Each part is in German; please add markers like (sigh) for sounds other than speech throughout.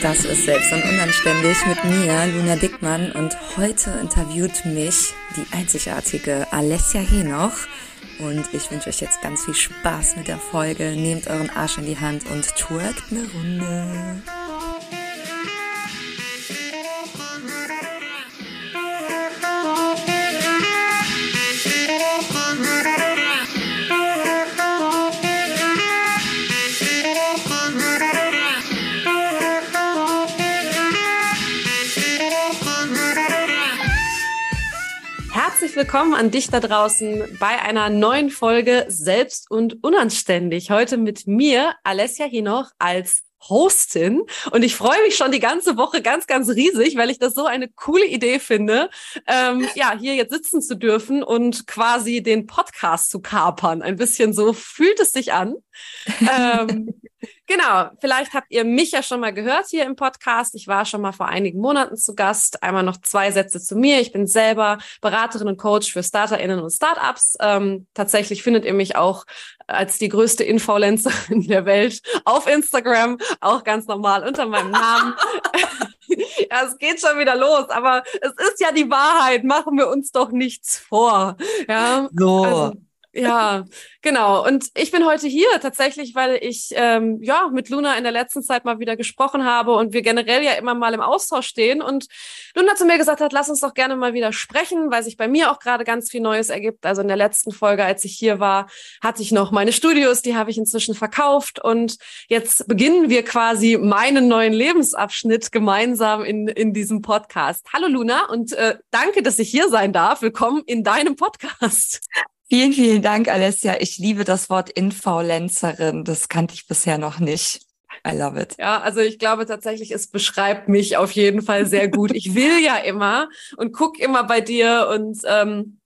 Das ist selbst und unanständig mit mir, Luna Dickmann. Und heute interviewt mich die einzigartige Alessia Henoch. Und ich wünsche euch jetzt ganz viel Spaß mit der Folge. Nehmt euren Arsch in die Hand und twerkt eine Runde. Willkommen an dich da draußen bei einer neuen Folge Selbst und Unanständig. Heute mit mir, Alessia Hinoch, als Hostin. Und ich freue mich schon die ganze Woche ganz, ganz riesig, weil ich das so eine coole Idee finde, ähm, ja, hier jetzt sitzen zu dürfen und quasi den Podcast zu kapern. Ein bisschen so fühlt es sich an. Ähm, Genau, vielleicht habt ihr mich ja schon mal gehört hier im Podcast. Ich war schon mal vor einigen Monaten zu Gast. Einmal noch zwei Sätze zu mir. Ich bin selber Beraterin und Coach für StarterInnen und Startups. Ähm, tatsächlich findet ihr mich auch als die größte Influencerin der Welt auf Instagram, auch ganz normal unter meinem Namen. (laughs) ja, es geht schon wieder los, aber es ist ja die Wahrheit. Machen wir uns doch nichts vor. Ja, so. Also, ja, genau. Und ich bin heute hier tatsächlich, weil ich ähm, ja mit Luna in der letzten Zeit mal wieder gesprochen habe und wir generell ja immer mal im Austausch stehen. Und Luna zu mir gesagt hat, lass uns doch gerne mal wieder sprechen, weil sich bei mir auch gerade ganz viel Neues ergibt. Also in der letzten Folge, als ich hier war, hatte ich noch meine Studios, die habe ich inzwischen verkauft. Und jetzt beginnen wir quasi meinen neuen Lebensabschnitt gemeinsam in, in diesem Podcast. Hallo Luna und äh, danke, dass ich hier sein darf. Willkommen in deinem Podcast. Vielen, vielen Dank, Alessia. Ich liebe das Wort Influencerin. Das kannte ich bisher noch nicht. I love it. Ja, also ich glaube tatsächlich, es beschreibt mich auf jeden Fall sehr gut. Ich will ja immer und guck immer bei dir und ähm,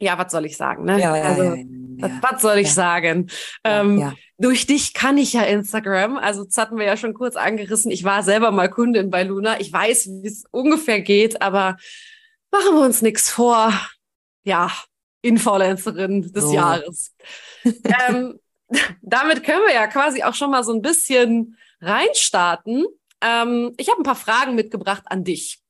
ja, was soll ich sagen? Ne? Ja, ja, also, ja, was, was, soll ich sagen? Ähm, durch dich kann ich ja Instagram. Also das hatten wir ja schon kurz angerissen. Ich war selber mal Kundin bei Luna. Ich weiß, wie es ungefähr geht, aber machen wir uns nichts vor. Ja, Influencerin des so. Jahres. ähm, (laughs) damit können wir ja quasi auch schon mal so ein bisschen reinstarten. Ähm, ich habe ein paar Fragen mitgebracht an dich.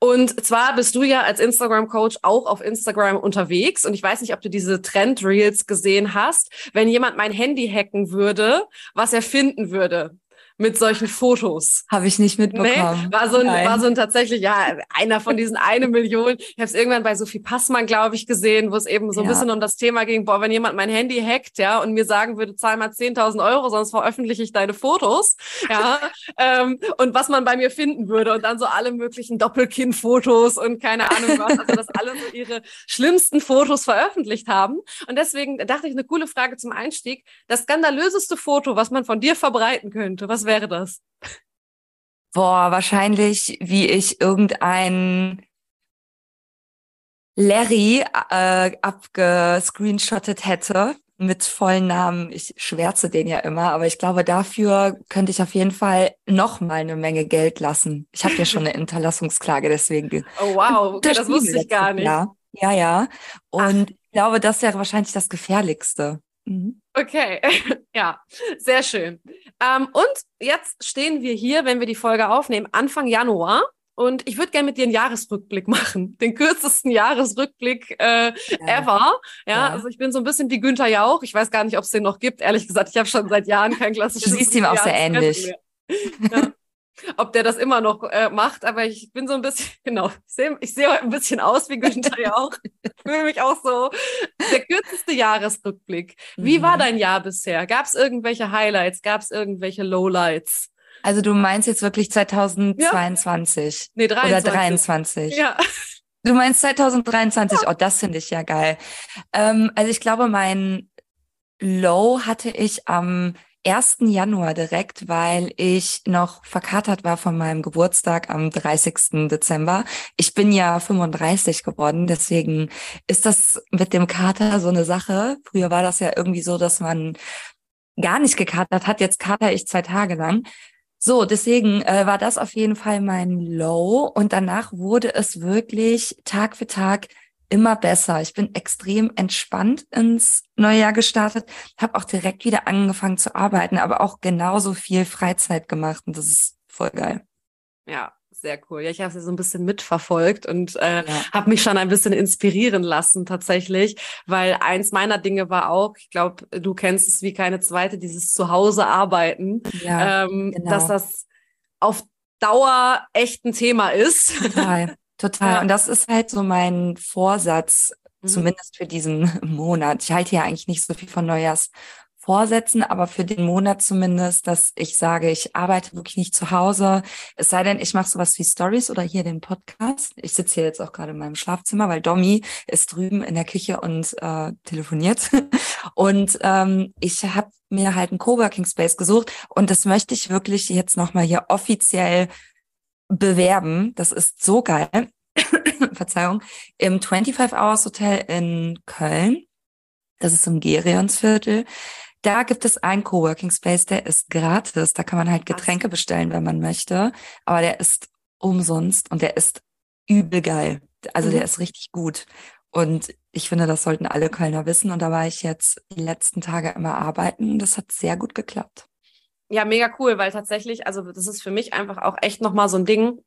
Und zwar bist du ja als Instagram-Coach auch auf Instagram unterwegs. Und ich weiß nicht, ob du diese Trend-Reels gesehen hast. Wenn jemand mein Handy hacken würde, was er finden würde mit solchen Fotos. Habe ich nicht mitbekommen. Nee, war so ein, war so ein tatsächlich, ja, einer von diesen eine Million. Ich habe es irgendwann bei Sophie Passmann, glaube ich, gesehen, wo es eben so ein ja. bisschen um das Thema ging, boah, wenn jemand mein Handy hackt, ja, und mir sagen würde, zahl mal 10.000 Euro, sonst veröffentliche ich deine Fotos, ja, (laughs) ähm, und was man bei mir finden würde und dann so alle möglichen Doppelkinn-Fotos und keine Ahnung was, also dass alle so ihre schlimmsten Fotos veröffentlicht haben. Und deswegen dachte ich, eine coole Frage zum Einstieg. Das skandalöseste Foto, was man von dir verbreiten könnte, was wäre das? Boah, wahrscheinlich, wie ich irgendein Larry äh, abgescreenshottet hätte mit vollen Namen. Ich schwärze den ja immer, aber ich glaube, dafür könnte ich auf jeden Fall noch mal eine Menge Geld lassen. Ich habe ja schon eine (laughs) Hinterlassungsklage, deswegen. Oh wow, okay, das wusste ich gar nicht. Jahr. Ja, ja. Und Ach. ich glaube, das wäre wahrscheinlich das Gefährlichste. Mhm. Okay, (laughs) ja, sehr schön. Ähm, und jetzt stehen wir hier, wenn wir die Folge aufnehmen, Anfang Januar. Und ich würde gerne mit dir einen Jahresrückblick (laughs) machen. Den kürzesten Jahresrückblick äh, ja. ever. Ja, ja, also ich bin so ein bisschen wie Günther Jauch. Ich weiß gar nicht, ob es den noch gibt. Ehrlich gesagt, ich habe schon seit Jahren kein klassisches. Du siehst ihm auch sehr ähnlich. Ja ob der das immer noch äh, macht, aber ich bin so ein bisschen, (laughs) genau, ich sehe ich seh heute ein bisschen aus wie Günther (laughs) ja auch. fühle mich auch so. Der kürzeste Jahresrückblick. Wie mhm. war dein Jahr bisher? Gab es irgendwelche Highlights? Gab es irgendwelche Lowlights? Also du meinst jetzt wirklich 2022? Ja. Nee, 23. Oder 23? Ja. Du meinst 2023? Ja. Oh, das finde ich ja geil. Ähm, also ich glaube, mein Low hatte ich am 1. Januar direkt, weil ich noch verkatert war von meinem Geburtstag am 30. Dezember. Ich bin ja 35 geworden, deswegen ist das mit dem Kater so eine Sache. Früher war das ja irgendwie so, dass man gar nicht gekatert hat. Jetzt kater ich zwei Tage lang. So, deswegen äh, war das auf jeden Fall mein Low und danach wurde es wirklich Tag für Tag immer besser. Ich bin extrem entspannt ins neue Jahr gestartet, habe auch direkt wieder angefangen zu arbeiten, aber auch genauso viel Freizeit gemacht und das ist voll geil. Ja, sehr cool. Ja, ich habe sie so ein bisschen mitverfolgt und äh, ja. habe mich schon ein bisschen inspirieren lassen tatsächlich, weil eins meiner Dinge war auch, ich glaube, du kennst es wie keine zweite, dieses Zuhause arbeiten, ja, ähm, genau. dass das auf Dauer echt ein Thema ist. Total, (laughs) total. Ja. Und das ist halt so mein Vorsatz, mhm. zumindest für diesen (laughs) Monat. Ich halte ja eigentlich nicht so viel von Neujahrs vorsetzen, aber für den Monat zumindest, dass ich sage, ich arbeite wirklich nicht zu Hause. Es sei denn, ich mache sowas wie Stories oder hier den Podcast. Ich sitze hier jetzt auch gerade in meinem Schlafzimmer, weil Domi ist drüben in der Küche und äh, telefoniert. (laughs) Und ähm, ich habe mir halt einen Coworking Space gesucht und das möchte ich wirklich jetzt nochmal hier offiziell bewerben. Das ist so geil. (coughs) Verzeihung. Im 25 Hours Hotel in Köln. Das ist im Gerionsviertel. Da gibt es einen Coworking Space, der ist gratis. Da kann man halt Getränke bestellen, wenn man möchte. Aber der ist umsonst und der ist übel geil. Also mhm. der ist richtig gut. Und ich finde, das sollten alle Kölner wissen. Und da war ich jetzt die letzten Tage immer arbeiten und das hat sehr gut geklappt. Ja, mega cool, weil tatsächlich, also das ist für mich einfach auch echt nochmal so ein Ding,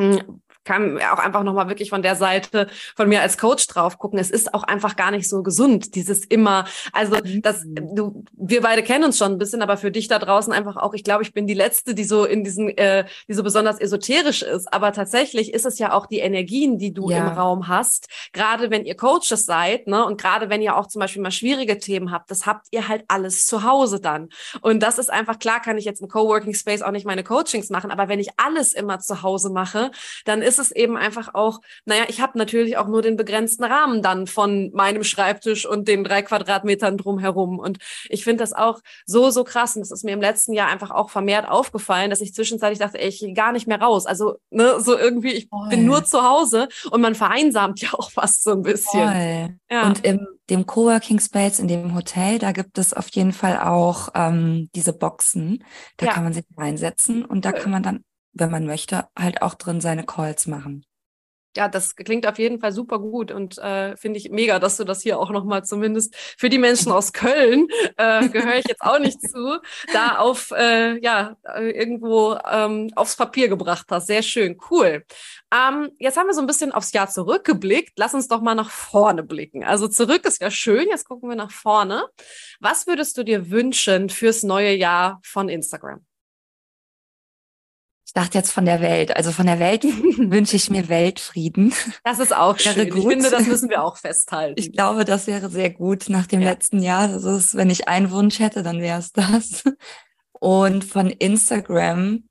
hm, kann auch einfach nochmal wirklich von der Seite von mir als Coach drauf gucken. Es ist auch einfach gar nicht so gesund, dieses immer, also mhm. das, du, wir beide kennen uns schon ein bisschen, aber für dich da draußen einfach auch, ich glaube, ich bin die Letzte, die so in diesen, äh, die so besonders esoterisch ist. Aber tatsächlich ist es ja auch die Energien, die du ja. im Raum hast. Gerade wenn ihr Coaches seid, ne, und gerade wenn ihr auch zum Beispiel mal schwierige Themen habt, das habt ihr halt alles zu Hause dann. Und das ist einfach klar, kann ich jetzt im Coworking Space auch nicht meine Coachings machen, aber wenn ich alles immer zu Hause mache, dann ist es eben einfach auch, naja, ich habe natürlich auch nur den begrenzten Rahmen dann von meinem Schreibtisch und den drei Quadratmetern drumherum. Und ich finde das auch so, so krass. Und das ist mir im letzten Jahr einfach auch vermehrt aufgefallen, dass ich zwischenzeitlich dachte, ey, ich gehe gar nicht mehr raus. Also, ne, so irgendwie, ich Voll. bin nur zu Hause und man vereinsamt (laughs) ja auch fast so ein bisschen. Ja. Und im dem Coworking Space in dem Hotel, da gibt es auf jeden Fall auch ähm, diese Boxen. Da ja. kann man sich reinsetzen und da kann man dann wenn man möchte, halt auch drin seine Calls machen. Ja, das klingt auf jeden Fall super gut und äh, finde ich mega, dass du das hier auch nochmal zumindest für die Menschen aus Köln, äh, gehöre ich jetzt auch nicht zu, da auf, äh, ja, irgendwo ähm, aufs Papier gebracht hast. Sehr schön, cool. Ähm, jetzt haben wir so ein bisschen aufs Jahr zurückgeblickt. Lass uns doch mal nach vorne blicken. Also zurück ist ja schön, jetzt gucken wir nach vorne. Was würdest du dir wünschen fürs neue Jahr von Instagram? Ich dachte jetzt von der Welt. Also von der Welt (laughs) wünsche ich mir Weltfrieden. Das ist auch schön. Gut. Ich finde, das müssen wir auch (laughs) festhalten. Ich glaube, das wäre sehr gut nach dem ja. letzten Jahr. Das ist, wenn ich einen Wunsch hätte, dann wäre es das. (laughs) Und von Instagram.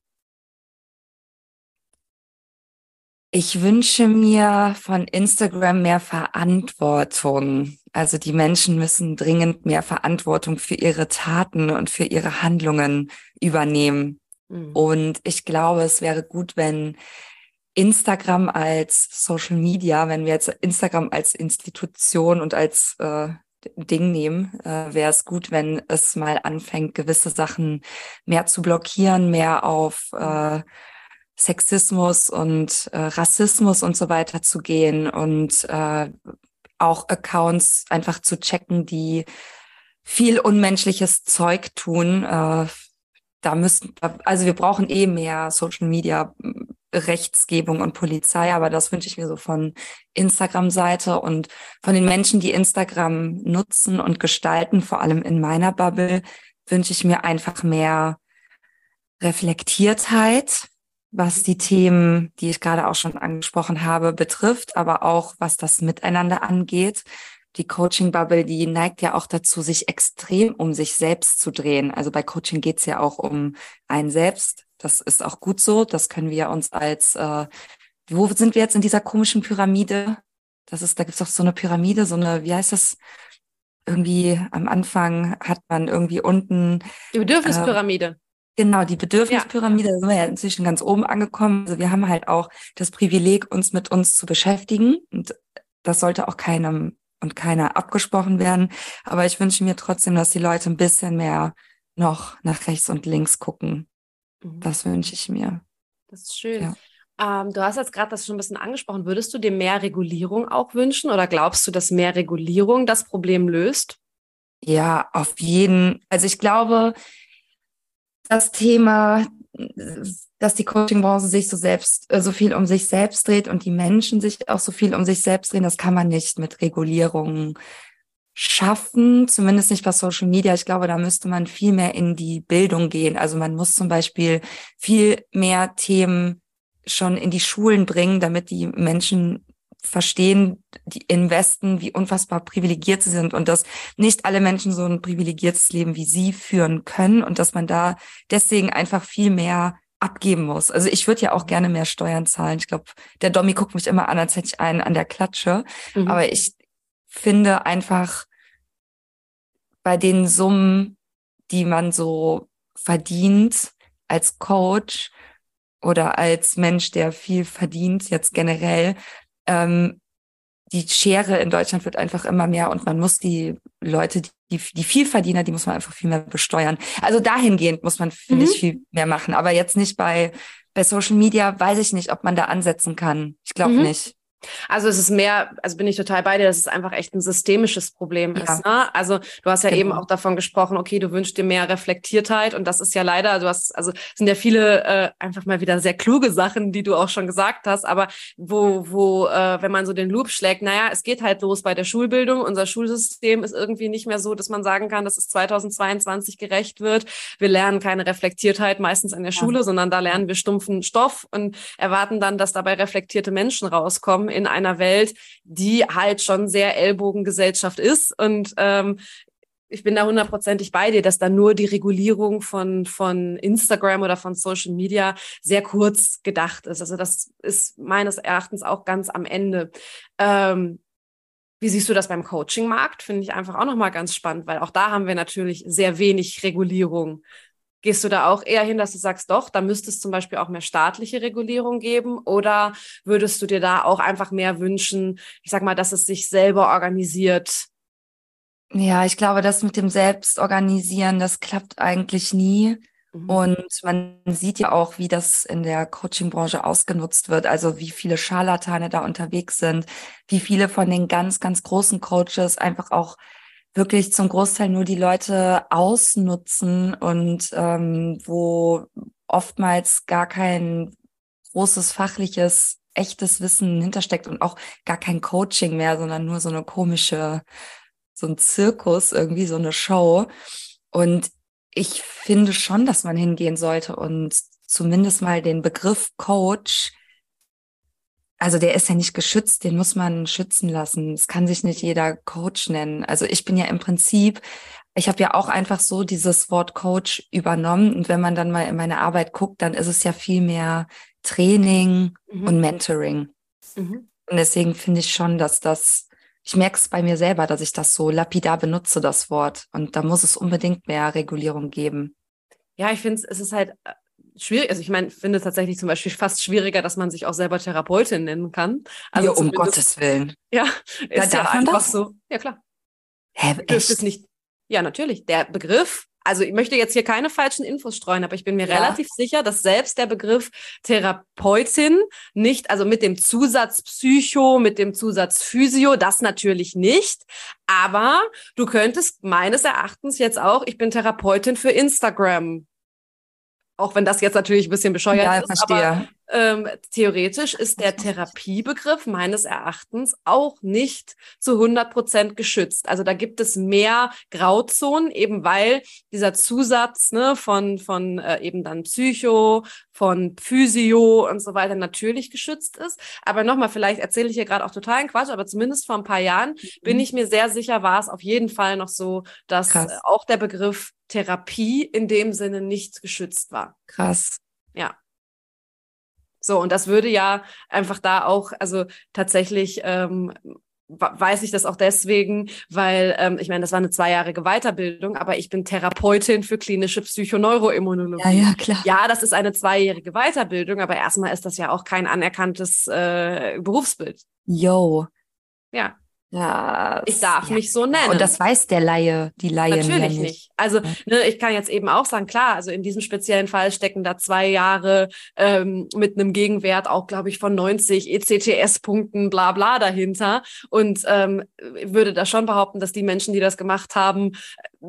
Ich wünsche mir von Instagram mehr Verantwortung. Also die Menschen müssen dringend mehr Verantwortung für ihre Taten und für ihre Handlungen übernehmen. Mhm. Und ich glaube, es wäre gut, wenn Instagram als Social Media, wenn wir jetzt Instagram als Institution und als äh, Ding nehmen, äh, wäre es gut, wenn es mal anfängt, gewisse Sachen mehr zu blockieren, mehr auf äh, Sexismus und äh, Rassismus und so weiter zu gehen und äh, auch Accounts einfach zu checken, die viel unmenschliches Zeug tun, äh, da müssen, also wir brauchen eh mehr Social Media hm, Rechtsgebung und Polizei, aber das wünsche ich mir so von Instagram-Seite und von den Menschen, die Instagram nutzen und gestalten, vor allem in meiner Bubble, wünsche ich mir einfach mehr Reflektiertheit, was die Themen, die ich gerade auch schon angesprochen habe, betrifft, aber auch was das Miteinander angeht die Coaching-Bubble, die neigt ja auch dazu, sich extrem um sich selbst zu drehen. Also bei Coaching geht's ja auch um einen selbst. Das ist auch gut so. Das können wir uns als, äh, wo sind wir jetzt in dieser komischen Pyramide? Das ist, da gibt's auch so eine Pyramide, so eine, wie heißt das? Irgendwie am Anfang hat man irgendwie unten. Die Bedürfnispyramide. Äh, Genau, die Bedürfnispyramide, ja. da sind wir ja inzwischen ganz oben angekommen. Also wir haben halt auch das Privileg, uns mit uns zu beschäftigen. Und das sollte auch keinem und keiner abgesprochen werden. Aber ich wünsche mir trotzdem, dass die Leute ein bisschen mehr noch nach rechts und links gucken. Mhm. Das wünsche ich mir. Das ist schön. Ja. Ähm, du hast jetzt gerade das schon ein bisschen angesprochen. Würdest du dir mehr Regulierung auch wünschen oder glaubst du, dass mehr Regulierung das Problem löst? Ja, auf jeden. Also ich glaube, das Thema dass die Coaching-Branche sich so selbst, äh, so viel um sich selbst dreht und die Menschen sich auch so viel um sich selbst drehen, das kann man nicht mit Regulierungen schaffen, zumindest nicht bei Social Media. Ich glaube, da müsste man viel mehr in die Bildung gehen. Also man muss zum Beispiel viel mehr Themen schon in die Schulen bringen, damit die Menschen verstehen, die im Westen, wie unfassbar privilegiert sie sind und dass nicht alle Menschen so ein privilegiertes Leben wie sie führen können und dass man da deswegen einfach viel mehr abgeben muss. Also ich würde ja auch gerne mehr Steuern zahlen. Ich glaube, der Domi guckt mich immer an, als hätte ich einen an der Klatsche. Mhm. Aber ich finde einfach bei den Summen, die man so verdient als Coach oder als Mensch, der viel verdient, jetzt generell, ähm, die Schere in Deutschland wird einfach immer mehr und man muss die Leute, die, die Vielverdiener, die muss man einfach viel mehr besteuern. Also dahingehend muss man, finde mhm. ich, viel mehr machen. Aber jetzt nicht bei, bei Social Media, weiß ich nicht, ob man da ansetzen kann. Ich glaube mhm. nicht. Also es ist mehr, also bin ich total bei dir, dass es einfach echt ein systemisches Problem ist. Ja. Ne? Also du hast ja genau. eben auch davon gesprochen, okay, du wünschst dir mehr Reflektiertheit und das ist ja leider, du hast, also sind ja viele äh, einfach mal wieder sehr kluge Sachen, die du auch schon gesagt hast, aber wo, wo, äh, wenn man so den Loop schlägt, naja, es geht halt los bei der Schulbildung. Unser Schulsystem ist irgendwie nicht mehr so, dass man sagen kann, dass es 2022 gerecht wird. Wir lernen keine Reflektiertheit meistens in der ja. Schule, sondern da lernen wir stumpfen Stoff und erwarten dann, dass dabei reflektierte Menschen rauskommen in einer Welt, die halt schon sehr Ellbogengesellschaft ist. Und ähm, ich bin da hundertprozentig bei dir, dass da nur die Regulierung von, von Instagram oder von Social Media sehr kurz gedacht ist. Also das ist meines Erachtens auch ganz am Ende. Ähm, wie siehst du das beim Coaching-Markt? Finde ich einfach auch nochmal ganz spannend, weil auch da haben wir natürlich sehr wenig Regulierung. Gehst du da auch eher hin, dass du sagst, doch, da müsste es zum Beispiel auch mehr staatliche Regulierung geben? Oder würdest du dir da auch einfach mehr wünschen, ich sag mal, dass es sich selber organisiert? Ja, ich glaube, das mit dem Selbstorganisieren, das klappt eigentlich nie. Mhm. Und man sieht ja auch, wie das in der Coaching-Branche ausgenutzt wird. Also wie viele Scharlatane da unterwegs sind, wie viele von den ganz, ganz großen Coaches einfach auch wirklich zum Großteil nur die Leute ausnutzen und ähm, wo oftmals gar kein großes fachliches, echtes Wissen hintersteckt und auch gar kein Coaching mehr, sondern nur so eine komische, so ein Zirkus, irgendwie so eine Show. Und ich finde schon, dass man hingehen sollte und zumindest mal den Begriff Coach also der ist ja nicht geschützt, den muss man schützen lassen. Es kann sich nicht jeder Coach nennen. Also ich bin ja im Prinzip, ich habe ja auch einfach so dieses Wort Coach übernommen. Und wenn man dann mal in meine Arbeit guckt, dann ist es ja viel mehr Training mhm. und Mentoring. Mhm. Und deswegen finde ich schon, dass das, ich merke es bei mir selber, dass ich das so lapidar benutze, das Wort. Und da muss es unbedingt mehr Regulierung geben. Ja, ich finde es ist halt äh, schwierig, also ich meine, finde tatsächlich zum Beispiel fast schwieriger, dass man sich auch selber Therapeutin nennen kann. Also ja, um Gottes Willen. Ja, ist ja, ja einfach das? so. Ja, klar. Hä, echt? Es nicht. Ja, natürlich. Der Begriff, also ich möchte jetzt hier keine falschen Infos streuen, aber ich bin mir ja. relativ sicher, dass selbst der Begriff Therapeutin nicht, also mit dem Zusatz Psycho, mit dem Zusatz Physio, das natürlich nicht. Aber du könntest meines Erachtens jetzt auch, ich bin Therapeutin für Instagram auch wenn das jetzt natürlich ein bisschen bescheuert ja, ist, verstehe. aber ähm, theoretisch ist der Therapiebegriff meines Erachtens auch nicht zu 100 Prozent geschützt. Also da gibt es mehr Grauzonen, eben weil dieser Zusatz ne, von, von äh, eben dann Psycho, von Physio und so weiter natürlich geschützt ist. Aber nochmal, vielleicht erzähle ich hier gerade auch totalen Quatsch, aber zumindest vor ein paar Jahren mhm. bin ich mir sehr sicher, war es auf jeden Fall noch so, dass Krass. auch der Begriff Therapie in dem Sinne nicht geschützt war. Krass. Ja. So, und das würde ja einfach da auch, also tatsächlich ähm, weiß ich das auch deswegen, weil ähm, ich meine, das war eine zweijährige Weiterbildung, aber ich bin Therapeutin für klinische Psychoneuroimmunologie. Ja, ja, klar. Ja, das ist eine zweijährige Weiterbildung, aber erstmal ist das ja auch kein anerkanntes äh, Berufsbild. Yo. Ja. Ja, ich darf ja. mich so nennen. Und das weiß der Laie, die Laie Natürlich nicht. nicht. Also ne, ich kann jetzt eben auch sagen, klar, also in diesem speziellen Fall stecken da zwei Jahre ähm, mit einem Gegenwert auch, glaube ich, von 90 ECTS-Punkten, bla bla dahinter. Und ähm, würde da schon behaupten, dass die Menschen, die das gemacht haben,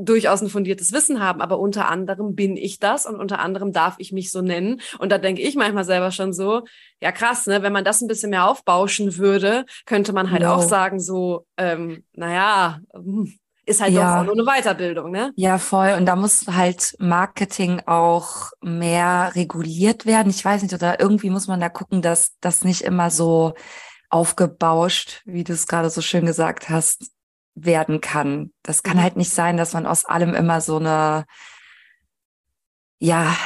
durchaus ein fundiertes Wissen haben, aber unter anderem bin ich das und unter anderem darf ich mich so nennen. Und da denke ich manchmal selber schon so, ja krass, ne, wenn man das ein bisschen mehr aufbauschen würde, könnte man halt no. auch sagen, so, ähm, naja, hm, ist halt ja. doch auch nur eine Weiterbildung, ne? Ja, voll. Und da muss halt Marketing auch mehr reguliert werden. Ich weiß nicht, oder irgendwie muss man da gucken, dass das nicht immer so aufgebauscht, wie du es gerade so schön gesagt hast, werden kann. Das kann mhm. halt nicht sein, dass man aus allem immer so eine, ja,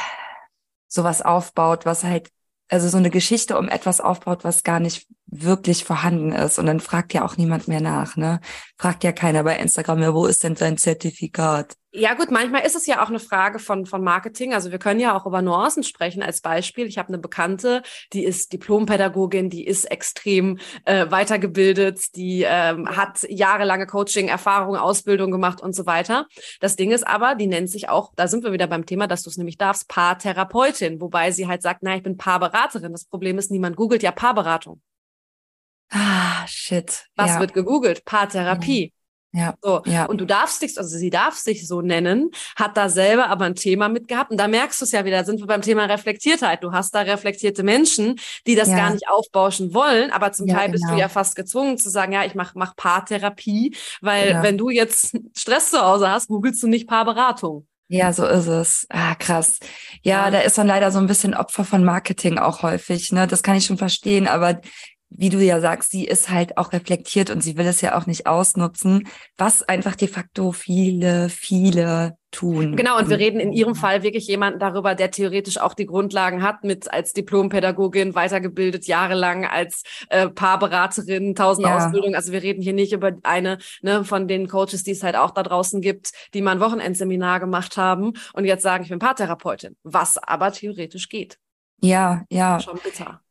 sowas aufbaut, was halt, also so eine Geschichte um etwas aufbaut, was gar nicht wirklich vorhanden ist. Und dann fragt ja auch niemand mehr nach, ne? Fragt ja keiner bei Instagram ja, wo ist denn dein Zertifikat? Ja gut, manchmal ist es ja auch eine Frage von, von Marketing. Also wir können ja auch über Nuancen sprechen als Beispiel. Ich habe eine Bekannte, die ist Diplompädagogin, die ist extrem äh, weitergebildet, die ähm, hat jahrelange Coaching, Erfahrung, Ausbildung gemacht und so weiter. Das Ding ist aber, die nennt sich auch, da sind wir wieder beim Thema, dass du es nämlich darfst, Paartherapeutin, wobei sie halt sagt, na, ich bin Paarberaterin. Das Problem ist, niemand googelt ja Paarberatung. Ah, shit. Was ja. wird gegoogelt? Paartherapie. Ja. So. ja. Und du darfst dich, also sie darf sich so nennen, hat da selber aber ein Thema mitgehabt. Und da merkst du es ja wieder, sind wir beim Thema Reflektiertheit. Du hast da reflektierte Menschen, die das ja. gar nicht aufbauschen wollen, aber zum ja, Teil bist du genau. ja fast gezwungen zu sagen, ja, ich mach, mach Paartherapie, weil wenn du jetzt Stress zu Hause hast, googelst du nicht Paarberatung. Ja, so ist es. Ah, krass. Ja, ja, da ist man leider so ein bisschen Opfer von Marketing auch häufig. Ne? Das kann ich schon verstehen, aber wie du ja sagst, sie ist halt auch reflektiert und sie will es ja auch nicht ausnutzen, was einfach de facto viele, viele tun. Genau, und wir reden in ihrem Fall wirklich jemanden darüber, der theoretisch auch die Grundlagen hat, mit als Diplompädagogin weitergebildet, jahrelang als äh, Paarberaterin, tausend ja. Ausbildungen. Also wir reden hier nicht über eine ne, von den Coaches, die es halt auch da draußen gibt, die mal ein Wochenendseminar gemacht haben und jetzt sagen, ich bin Paartherapeutin, was aber theoretisch geht. Ja, ja. Schon bitter.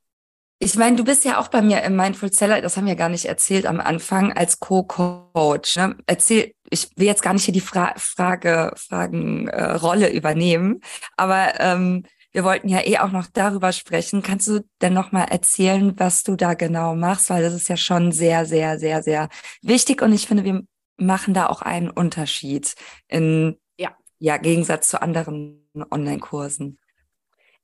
Ich meine, du bist ja auch bei mir im Mindful Seller, das haben wir gar nicht erzählt am Anfang, als Co-Coach. Ne? Erzähl, ich will jetzt gar nicht hier die Fra Frage, Fragenrolle äh, übernehmen, aber ähm, wir wollten ja eh auch noch darüber sprechen. Kannst du denn noch mal erzählen, was du da genau machst? Weil das ist ja schon sehr, sehr, sehr, sehr wichtig und ich finde, wir machen da auch einen Unterschied in ja, ja Gegensatz zu anderen Online-Kursen.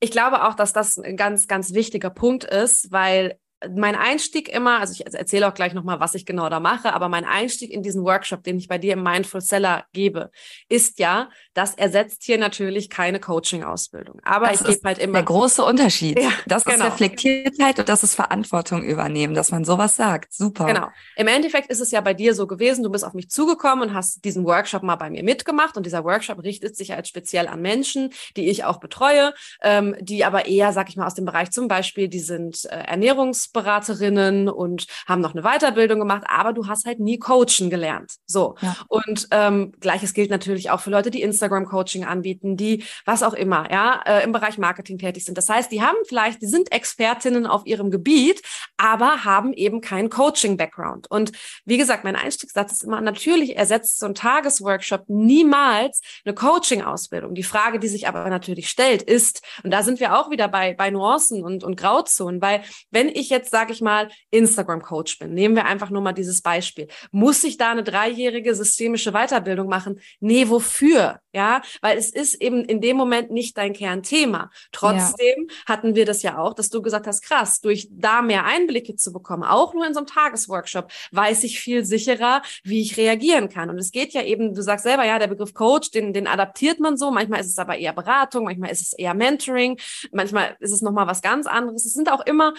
Ich glaube auch, dass das ein ganz, ganz wichtiger Punkt ist, weil mein Einstieg immer, also ich erzähle auch gleich nochmal, was ich genau da mache, aber mein Einstieg in diesen Workshop, den ich bei dir im Mindful Seller gebe, ist ja, das ersetzt hier natürlich keine Coaching-Ausbildung. Aber das ich gebe halt immer. Der große Unterschied. Ja, das genau. ist Reflektiertheit und das ist Verantwortung übernehmen, dass man sowas sagt. Super. Genau. Im Endeffekt ist es ja bei dir so gewesen, du bist auf mich zugekommen und hast diesen Workshop mal bei mir mitgemacht und dieser Workshop richtet sich halt speziell an Menschen, die ich auch betreue, ähm, die aber eher, sag ich mal, aus dem Bereich zum Beispiel, die sind äh, Ernährungs Ernährungsberaterinnen und haben noch eine Weiterbildung gemacht, aber du hast halt nie Coachen gelernt. So. Ja. Und ähm, gleiches gilt natürlich auch für Leute, die Instagram-Coaching anbieten, die was auch immer, ja, äh, im Bereich Marketing tätig sind. Das heißt, die haben vielleicht, die sind Expertinnen auf ihrem Gebiet, aber haben eben keinen Coaching-Background. Und wie gesagt, mein Einstiegssatz ist immer, natürlich ersetzt so ein Tagesworkshop niemals eine Coaching-Ausbildung. Die Frage, die sich aber natürlich stellt, ist, und da sind wir auch wieder bei, bei Nuancen und, und Grauzonen, weil wenn ich jetzt, sage ich mal, Instagram-Coach bin, nehmen wir einfach nur mal dieses Beispiel, muss ich da eine dreijährige systemische Weiterbildung machen? Nee, wofür? Ja, weil es ist eben in dem Moment nicht dein Kernthema. Trotzdem ja. hatten wir das ja auch, dass du gesagt hast, krass, durch da mehr Einblicke zu bekommen, auch nur in so einem Tagesworkshop, weiß ich viel sicherer, wie ich reagieren kann. Und es geht ja eben, du sagst selber, ja, der Begriff Coach, den, den adaptiert man so. Manchmal ist es aber eher Beratung, manchmal ist es eher Mentoring, manchmal ist es nochmal was ganz anderes. Es sind auch immer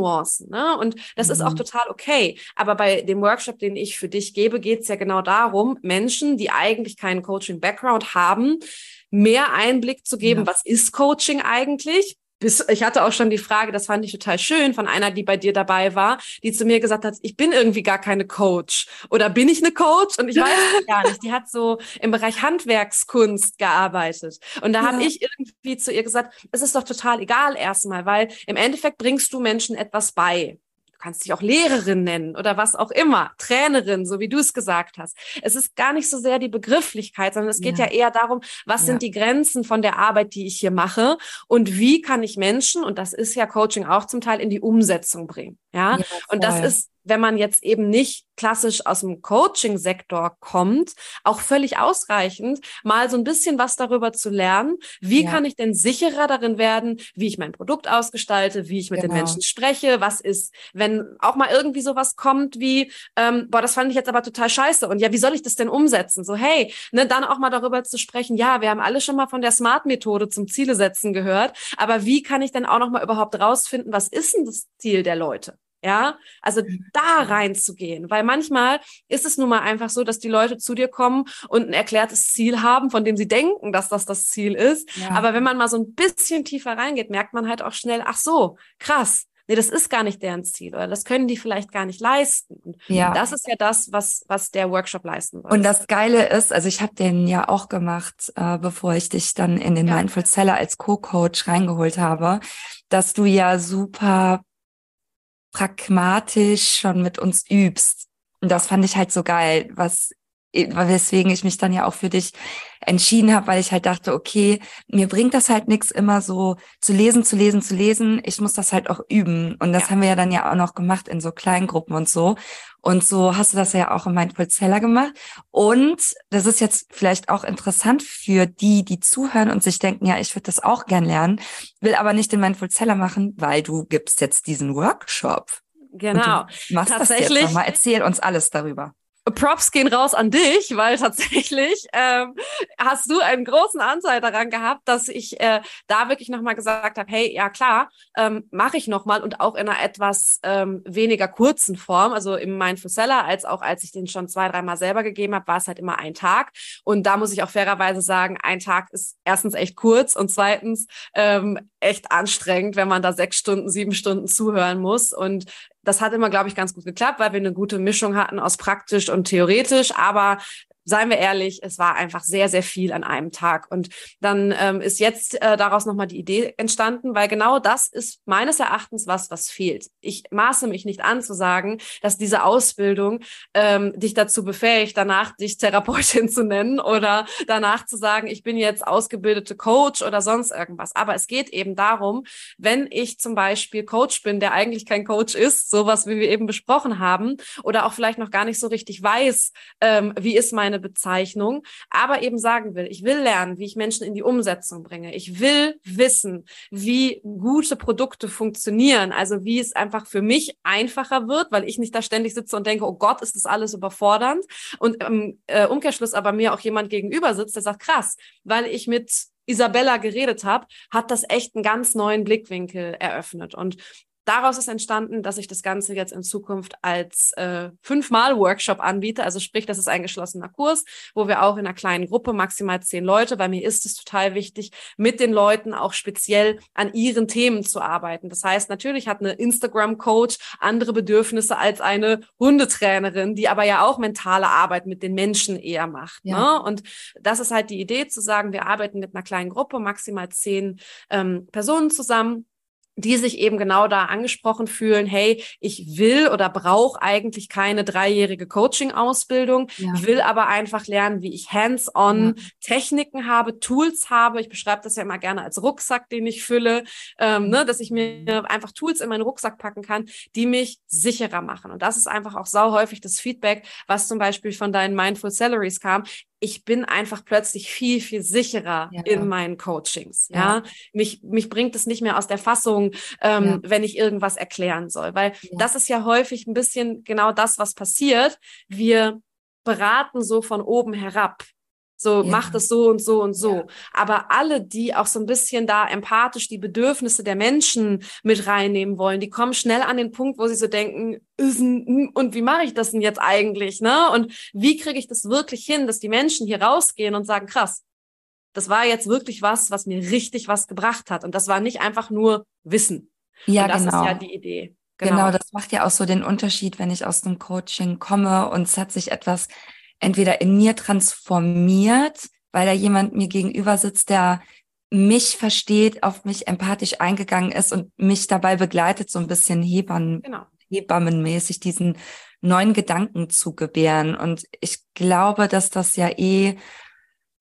Zwischennuancen. Ne? Und das mhm. ist auch mhm. total okay. Aber bei dem Workshop, den ich für dich gebe, geht es ja genau darum, Menschen, die eigentlich keinen Coaching-Background haben, mehr Einblick zu geben, ja. was ist Coaching eigentlich? Bis, ich hatte auch schon die Frage, das fand ich total schön, von einer, die bei dir dabei war, die zu mir gesagt hat, ich bin irgendwie gar keine Coach. Oder bin ich eine Coach? Und ich weiß es (laughs) gar nicht. Die hat so im Bereich Handwerkskunst gearbeitet. Und da ja. habe ich irgendwie zu ihr gesagt, es ist doch total egal erstmal, weil im Endeffekt bringst du Menschen etwas bei kannst dich auch Lehrerin nennen oder was auch immer, Trainerin, so wie du es gesagt hast. Es ist gar nicht so sehr die Begrifflichkeit, sondern es geht ja, ja eher darum, was ja. sind die Grenzen von der Arbeit, die ich hier mache und wie kann ich Menschen, und das ist ja Coaching auch zum Teil, in die Umsetzung bringen. Ja, ja und das ist wenn man jetzt eben nicht klassisch aus dem Coaching-Sektor kommt, auch völlig ausreichend, mal so ein bisschen was darüber zu lernen. Wie ja. kann ich denn sicherer darin werden, wie ich mein Produkt ausgestalte, wie ich mit genau. den Menschen spreche, was ist, wenn auch mal irgendwie sowas kommt wie, ähm, boah, das fand ich jetzt aber total scheiße und ja, wie soll ich das denn umsetzen? So, hey, ne, dann auch mal darüber zu sprechen, ja, wir haben alle schon mal von der Smart-Methode zum Ziele setzen gehört, aber wie kann ich denn auch noch mal überhaupt rausfinden, was ist denn das Ziel der Leute? Ja, also da reinzugehen, weil manchmal ist es nun mal einfach so, dass die Leute zu dir kommen und ein erklärtes Ziel haben, von dem sie denken, dass das das Ziel ist. Ja. Aber wenn man mal so ein bisschen tiefer reingeht, merkt man halt auch schnell, ach so, krass. Nee, das ist gar nicht deren Ziel oder das können die vielleicht gar nicht leisten. Ja. das ist ja das, was, was der Workshop leisten soll. Und das Geile ist, also ich habe den ja auch gemacht, äh, bevor ich dich dann in den ja. Mindful Seller als Co-Coach reingeholt habe, dass du ja super pragmatisch schon mit uns übst. Und das fand ich halt so geil, was weswegen ich mich dann ja auch für dich entschieden habe, weil ich halt dachte, okay, mir bringt das halt nichts immer so zu lesen, zu lesen, zu lesen. Ich muss das halt auch üben. Und das ja. haben wir ja dann ja auch noch gemacht in so kleinen Gruppen und so. Und so hast du das ja auch in Mindful Seller gemacht. Und das ist jetzt vielleicht auch interessant für die, die zuhören und sich denken, ja, ich würde das auch gern lernen, will aber nicht den Mindful Seller machen, weil du gibst jetzt diesen Workshop. Genau. machst das jetzt nochmal. Erzähl uns alles darüber. Props gehen raus an dich, weil tatsächlich ähm, hast du einen großen Anteil daran gehabt, dass ich äh, da wirklich nochmal gesagt habe, hey, ja klar, ähm, mache ich nochmal und auch in einer etwas ähm, weniger kurzen Form, also im Mindful Seller, als auch als ich den schon zwei, dreimal selber gegeben habe, war es halt immer ein Tag. Und da muss ich auch fairerweise sagen, ein Tag ist erstens echt kurz und zweitens ähm, echt anstrengend, wenn man da sechs Stunden, sieben Stunden zuhören muss. Und das hat immer, glaube ich, ganz gut geklappt, weil wir eine gute Mischung hatten aus praktisch und theoretisch. Aber seien wir ehrlich, es war einfach sehr, sehr viel an einem Tag. Und dann ähm, ist jetzt äh, daraus nochmal die Idee entstanden, weil genau das ist meines Erachtens was, was fehlt. Ich maße mich nicht an zu sagen, dass diese Ausbildung ähm, dich dazu befähigt, danach dich Therapeutin (laughs) zu nennen oder danach zu sagen, ich bin jetzt ausgebildete Coach oder sonst irgendwas. Aber es geht eben darum, wenn ich zum Beispiel Coach bin, der eigentlich kein Coach ist, sowas wie wir eben besprochen haben, oder auch vielleicht noch gar nicht so richtig weiß, ähm, wie ist mein meine Bezeichnung, aber eben sagen will, ich will lernen, wie ich Menschen in die Umsetzung bringe. Ich will wissen, wie gute Produkte funktionieren, also wie es einfach für mich einfacher wird, weil ich nicht da ständig sitze und denke, oh Gott, ist das alles überfordernd. Und im äh, Umkehrschluss aber mir auch jemand gegenüber sitzt, der sagt, krass, weil ich mit Isabella geredet habe, hat das echt einen ganz neuen Blickwinkel eröffnet. Und daraus ist entstanden, dass ich das Ganze jetzt in Zukunft als äh, fünfmal Workshop anbiete. Also sprich, das ist ein geschlossener Kurs, wo wir auch in einer kleinen Gruppe, maximal zehn Leute, weil mir ist es total wichtig, mit den Leuten auch speziell an ihren Themen zu arbeiten. Das heißt, natürlich hat eine Instagram-Coach andere Bedürfnisse als eine Hundetrainerin, die aber ja auch mentale Arbeit mit den Menschen eher macht. Ja. Ne? Und das ist halt die Idee zu sagen, wir arbeiten mit einer kleinen Gruppe, maximal zehn ähm, Personen zusammen die sich eben genau da angesprochen fühlen, hey, ich will oder brauche eigentlich keine dreijährige Coaching-Ausbildung, ja. will aber einfach lernen, wie ich hands-on ja. Techniken habe, Tools habe. Ich beschreibe das ja immer gerne als Rucksack, den ich fülle, ähm, ne, dass ich mir einfach Tools in meinen Rucksack packen kann, die mich sicherer machen. Und das ist einfach auch sau häufig das Feedback, was zum Beispiel von deinen Mindful Salaries kam ich bin einfach plötzlich viel, viel sicherer ja, in meinen Coachings. Ja? ja, mich, mich bringt es nicht mehr aus der Fassung, ähm, ja. wenn ich irgendwas erklären soll, weil das ist ja häufig ein bisschen genau das, was passiert. Wir beraten so von oben herab. So, ja. macht es so und so und so. Ja. Aber alle, die auch so ein bisschen da empathisch die Bedürfnisse der Menschen mit reinnehmen wollen, die kommen schnell an den Punkt, wo sie so denken, und wie mache ich das denn jetzt eigentlich, ne? Und wie kriege ich das wirklich hin, dass die Menschen hier rausgehen und sagen, krass, das war jetzt wirklich was, was mir richtig was gebracht hat. Und das war nicht einfach nur Wissen. Ja, und das genau. ist ja die Idee. Genau. genau, das macht ja auch so den Unterschied, wenn ich aus dem Coaching komme und es hat sich etwas entweder in mir transformiert, weil da jemand mir gegenüber sitzt, der mich versteht, auf mich empathisch eingegangen ist und mich dabei begleitet, so ein bisschen Hebammen, genau. Hebammenmäßig diesen neuen Gedanken zu gebären. Und ich glaube, dass das ja eh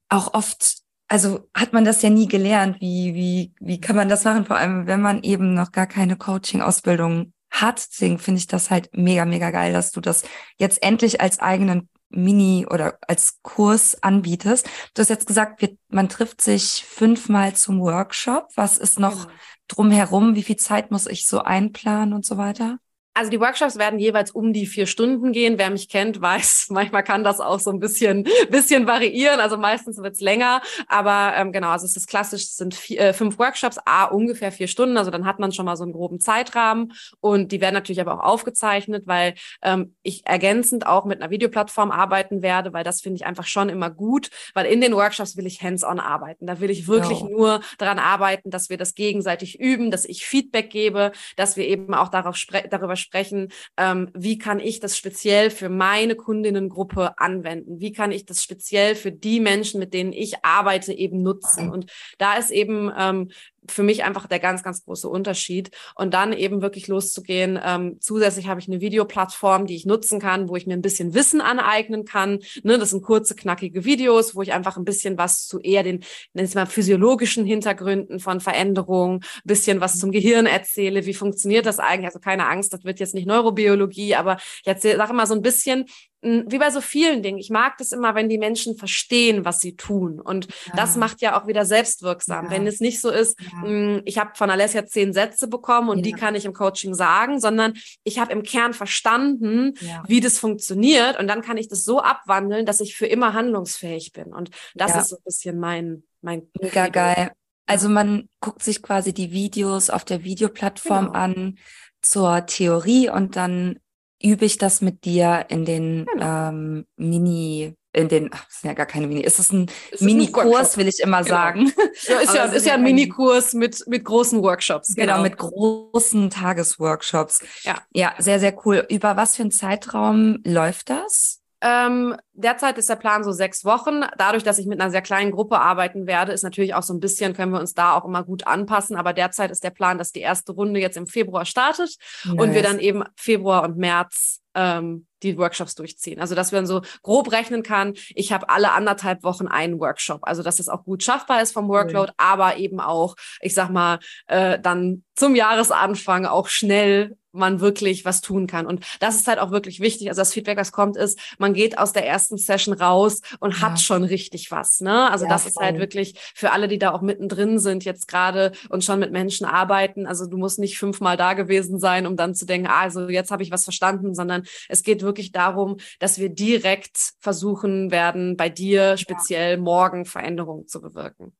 auch oft, also hat man das ja nie gelernt, wie, wie, wie kann man das machen, vor allem wenn man eben noch gar keine Coaching-Ausbildung hat. Deswegen finde ich das halt mega, mega geil, dass du das jetzt endlich als eigenen Mini oder als Kurs anbietest. Du hast jetzt gesagt, wir, man trifft sich fünfmal zum Workshop. Was ist noch genau. drumherum? Wie viel Zeit muss ich so einplanen und so weiter? Also die Workshops werden jeweils um die vier Stunden gehen. Wer mich kennt, weiß, (laughs) manchmal kann das auch so ein bisschen, bisschen variieren. Also meistens wird's länger. Aber ähm, genau, also es ist klassisch, es sind vier, äh, fünf Workshops, a ungefähr vier Stunden. Also dann hat man schon mal so einen groben Zeitrahmen. Und die werden natürlich aber auch aufgezeichnet, weil ähm, ich ergänzend auch mit einer Videoplattform arbeiten werde, weil das finde ich einfach schon immer gut. Weil in den Workshops will ich hands-on arbeiten. Da will ich wirklich ja. nur daran arbeiten, dass wir das gegenseitig üben, dass ich Feedback gebe, dass wir eben auch darauf spre darüber sprechen, sprechen, ähm, wie kann ich das speziell für meine Kundinnengruppe anwenden? Wie kann ich das speziell für die Menschen, mit denen ich arbeite, eben nutzen? Und da ist eben ähm, für mich einfach der ganz, ganz große Unterschied. Und dann eben wirklich loszugehen. Ähm, zusätzlich habe ich eine Videoplattform, die ich nutzen kann, wo ich mir ein bisschen Wissen aneignen kann. Ne, das sind kurze, knackige Videos, wo ich einfach ein bisschen was zu eher den, nenn ich mal, physiologischen Hintergründen von Veränderungen, bisschen was zum Gehirn erzähle. Wie funktioniert das eigentlich? Also keine Angst, das wird jetzt nicht Neurobiologie, aber ich erzähle, sage mal so ein bisschen, wie bei so vielen Dingen. Ich mag das immer, wenn die Menschen verstehen, was sie tun. Und ja. das macht ja auch wieder selbstwirksam. Ja. Wenn es nicht so ist, ja. ich habe von Alessia zehn Sätze bekommen und die kann ich im Coaching sagen, sondern ich habe im Kern verstanden, wie das funktioniert. Und dann kann ich das so abwandeln, dass ich für immer handlungsfähig bin. Und das ist so ein bisschen mein, mein. Mega Video. geil. Also man guckt sich quasi die Videos auf der Videoplattform genau. an zur Theorie und dann übe ich das mit dir in den genau. ähm, Mini, in den, ach, das sind ja gar keine Mini, ist es ein Mini-Kurs, will ich immer genau. sagen. Ja, ist ja, (laughs) ist ja ein Mini-Kurs mit, mit großen Workshops. Genau. genau, mit großen Tagesworkshops. Ja. Ja, sehr, sehr cool. Über was für einen Zeitraum läuft das? Ähm, derzeit ist der Plan so sechs Wochen. Dadurch, dass ich mit einer sehr kleinen Gruppe arbeiten werde, ist natürlich auch so ein bisschen, können wir uns da auch immer gut anpassen. Aber derzeit ist der Plan, dass die erste Runde jetzt im Februar startet nice. und wir dann eben Februar und März ähm, die Workshops durchziehen. Also dass man so grob rechnen kann, ich habe alle anderthalb Wochen einen Workshop. Also dass das auch gut schaffbar ist vom Workload, mhm. aber eben auch, ich sag mal, äh, dann zum Jahresanfang auch schnell man wirklich was tun kann. Und das ist halt auch wirklich wichtig. Also das Feedback, was kommt, ist, man geht aus der ersten Session raus und ja. hat schon richtig was. Ne? Also ja, das voll. ist halt wirklich für alle, die da auch mittendrin sind, jetzt gerade und schon mit Menschen arbeiten. Also du musst nicht fünfmal da gewesen sein, um dann zu denken, ah, also jetzt habe ich was verstanden, sondern es geht wirklich darum, dass wir direkt versuchen werden, bei dir speziell ja. morgen Veränderungen zu bewirken.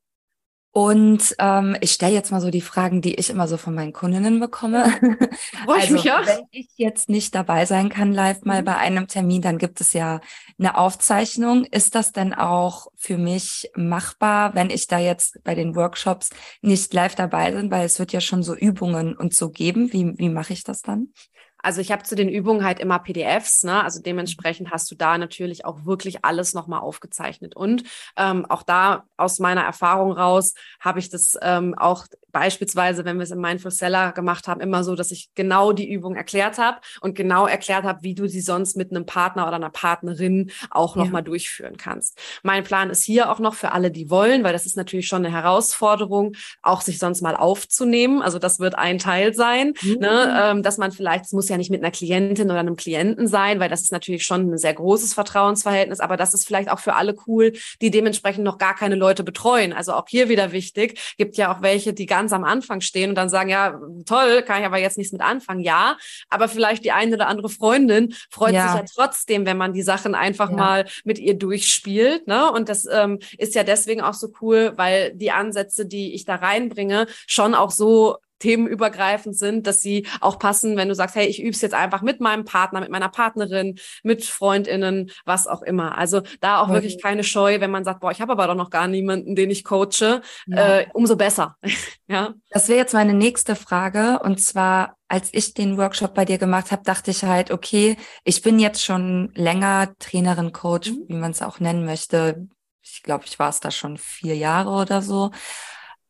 Und ähm, ich stelle jetzt mal so die Fragen, die ich immer so von meinen Kundinnen bekomme. (laughs) Freue ich also, mich auch. Wenn ich jetzt nicht dabei sein kann, live mal mhm. bei einem Termin, dann gibt es ja eine Aufzeichnung. Ist das denn auch für mich machbar, wenn ich da jetzt bei den Workshops nicht live dabei bin? Weil es wird ja schon so Übungen und so geben. Wie, wie mache ich das dann? Also ich habe zu den Übungen halt immer PDFs, ne? Also dementsprechend hast du da natürlich auch wirklich alles nochmal aufgezeichnet. Und ähm, auch da aus meiner Erfahrung raus habe ich das ähm, auch beispielsweise, wenn wir es im Mindful Seller gemacht haben, immer so, dass ich genau die Übung erklärt habe und genau erklärt habe, wie du sie sonst mit einem Partner oder einer Partnerin auch ja. nochmal durchführen kannst. Mein Plan ist hier auch noch für alle, die wollen, weil das ist natürlich schon eine Herausforderung, auch sich sonst mal aufzunehmen. Also das wird ein Teil sein, mhm. ne? ähm, dass man vielleicht, es muss ja nicht mit einer Klientin oder einem Klienten sein, weil das ist natürlich schon ein sehr großes Vertrauensverhältnis, aber das ist vielleicht auch für alle cool, die dementsprechend noch gar keine Leute betreuen. Also auch hier wieder wichtig, gibt ja auch welche, die ganz am Anfang stehen und dann sagen, ja, toll, kann ich aber jetzt nichts mit anfangen. Ja, aber vielleicht die eine oder andere Freundin freut ja. sich ja trotzdem, wenn man die Sachen einfach ja. mal mit ihr durchspielt. Ne? Und das ähm, ist ja deswegen auch so cool, weil die Ansätze, die ich da reinbringe, schon auch so themenübergreifend sind, dass sie auch passen, wenn du sagst, hey, ich üb's jetzt einfach mit meinem Partner, mit meiner Partnerin, mit Freundinnen, was auch immer. Also da auch okay. wirklich keine Scheu, wenn man sagt, boah, ich habe aber doch noch gar niemanden, den ich coache, ja. äh, umso besser. (laughs) ja. Das wäre jetzt meine nächste Frage und zwar als ich den Workshop bei dir gemacht habe, dachte ich halt, okay, ich bin jetzt schon länger Trainerin, Coach, mhm. wie man es auch nennen möchte. Ich glaube, ich war es da schon vier Jahre oder so.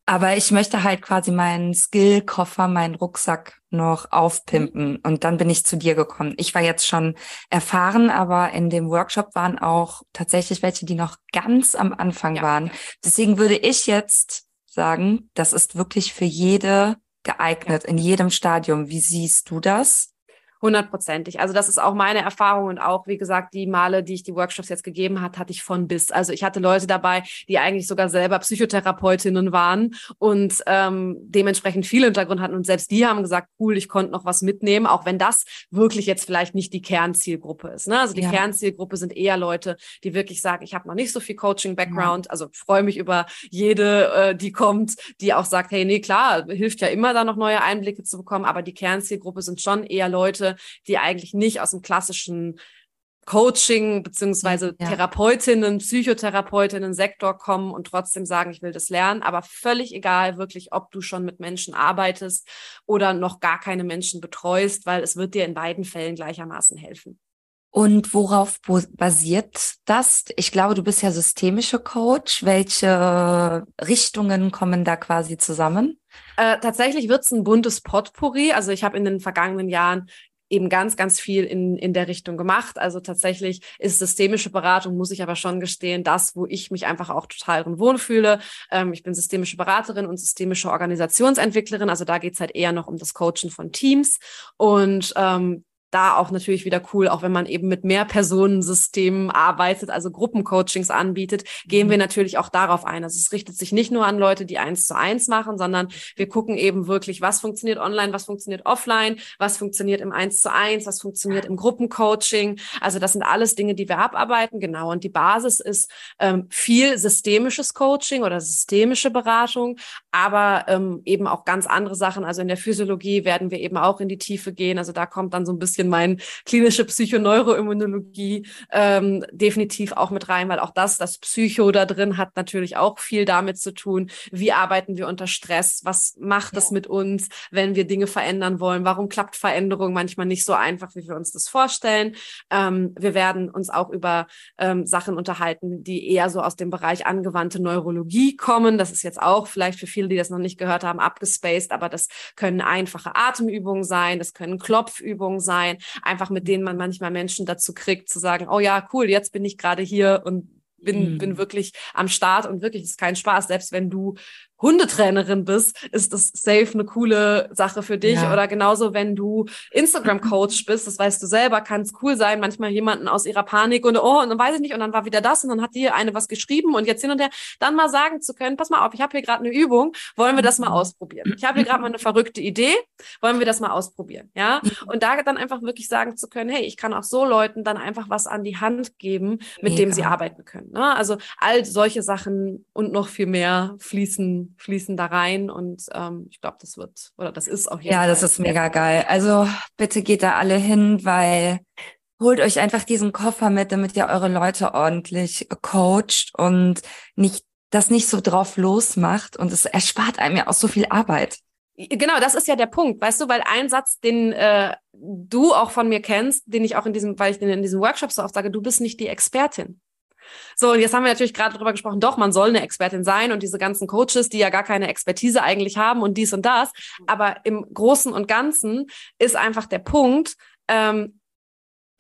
Aber ich möchte halt quasi meinen Skillkoffer, meinen Rucksack noch aufpimpen. Mhm. Und dann bin ich zu dir gekommen. Ich war jetzt schon erfahren, aber in dem Workshop waren auch tatsächlich welche, die noch ganz am Anfang ja. waren. Deswegen würde ich jetzt sagen, das ist wirklich für jede geeignet in jedem Stadium. Wie siehst du das? Hundertprozentig. Also das ist auch meine Erfahrung und auch, wie gesagt, die Male, die ich die Workshops jetzt gegeben hat, hatte ich von bis. Also ich hatte Leute dabei, die eigentlich sogar selber Psychotherapeutinnen waren und ähm, dementsprechend viel Hintergrund hatten und selbst die haben gesagt, cool, ich konnte noch was mitnehmen, auch wenn das wirklich jetzt vielleicht nicht die Kernzielgruppe ist. Ne? Also die ja. Kernzielgruppe sind eher Leute, die wirklich sagen, ich habe noch nicht so viel Coaching-Background, ja. also freue mich über jede, äh, die kommt, die auch sagt, hey, nee, klar, hilft ja immer, da noch neue Einblicke zu bekommen, aber die Kernzielgruppe sind schon eher Leute, die eigentlich nicht aus dem klassischen Coaching beziehungsweise ja. Therapeutinnen, Psychotherapeutinnen Sektor kommen und trotzdem sagen, ich will das lernen, aber völlig egal wirklich, ob du schon mit Menschen arbeitest oder noch gar keine Menschen betreust, weil es wird dir in beiden Fällen gleichermaßen helfen. Und worauf basiert das? Ich glaube, du bist ja systemische Coach. Welche Richtungen kommen da quasi zusammen? Äh, tatsächlich wird es ein buntes Potpourri. Also ich habe in den vergangenen Jahren eben ganz, ganz viel in, in der Richtung gemacht. Also tatsächlich ist systemische Beratung, muss ich aber schon gestehen, das, wo ich mich einfach auch total drin wohlfühle. Ähm, ich bin systemische Beraterin und systemische Organisationsentwicklerin. Also da geht's halt eher noch um das Coachen von Teams. Und ähm, da auch natürlich wieder cool, auch wenn man eben mit mehr Personensystemen arbeitet, also Gruppencoachings anbietet, gehen mhm. wir natürlich auch darauf ein. Also es richtet sich nicht nur an Leute, die eins zu eins machen, sondern wir gucken eben wirklich, was funktioniert online, was funktioniert offline, was funktioniert im eins zu eins, was funktioniert im Gruppencoaching. Also das sind alles Dinge, die wir abarbeiten, genau. Und die Basis ist ähm, viel systemisches Coaching oder systemische Beratung, aber ähm, eben auch ganz andere Sachen. Also in der Physiologie werden wir eben auch in die Tiefe gehen. Also da kommt dann so ein bisschen bisschen mein klinische Psychoneuroimmunologie ähm, definitiv auch mit rein, weil auch das, das Psycho da drin hat natürlich auch viel damit zu tun. Wie arbeiten wir unter Stress? Was macht es mit uns, wenn wir Dinge verändern wollen? Warum klappt Veränderung manchmal nicht so einfach, wie wir uns das vorstellen? Ähm, wir werden uns auch über ähm, Sachen unterhalten, die eher so aus dem Bereich angewandte Neurologie kommen. Das ist jetzt auch vielleicht für viele, die das noch nicht gehört haben, abgespaced, aber das können einfache Atemübungen sein, das können Klopfübungen sein sein, einfach mit denen man manchmal Menschen dazu kriegt, zu sagen, oh ja, cool, jetzt bin ich gerade hier und bin, mhm. bin wirklich am Start und wirklich ist kein Spaß, selbst wenn du Hundetrainerin bist, ist das safe eine coole Sache für dich. Ja. Oder genauso, wenn du Instagram-Coach bist, das weißt du selber, kann es cool sein, manchmal jemanden aus ihrer Panik und oh, und dann weiß ich nicht, und dann war wieder das und dann hat die eine was geschrieben und jetzt hin und her, dann mal sagen zu können, pass mal auf, ich habe hier gerade eine Übung, wollen wir das mal ausprobieren? Ich habe hier gerade mal eine verrückte Idee, wollen wir das mal ausprobieren? Ja. Mhm. Und da dann einfach wirklich sagen zu können, hey, ich kann auch so Leuten dann einfach was an die Hand geben, mit Mega. dem sie arbeiten können. Ne? Also all solche Sachen und noch viel mehr fließen fließen, da rein und ähm, ich glaube, das wird oder das ist auch jetzt. Ja, das ist mega geil. Also bitte geht da alle hin, weil holt euch einfach diesen Koffer mit, damit ihr eure Leute ordentlich coacht und nicht das nicht so drauf losmacht und es erspart einem ja auch so viel Arbeit. Genau, das ist ja der Punkt, weißt du, weil ein Satz, den äh, du auch von mir kennst, den ich auch in diesem, weil ich den in diesem Workshop so oft sage, du bist nicht die Expertin. So, und jetzt haben wir natürlich gerade darüber gesprochen, doch, man soll eine Expertin sein und diese ganzen Coaches, die ja gar keine Expertise eigentlich haben und dies und das. Aber im Großen und Ganzen ist einfach der Punkt, ähm,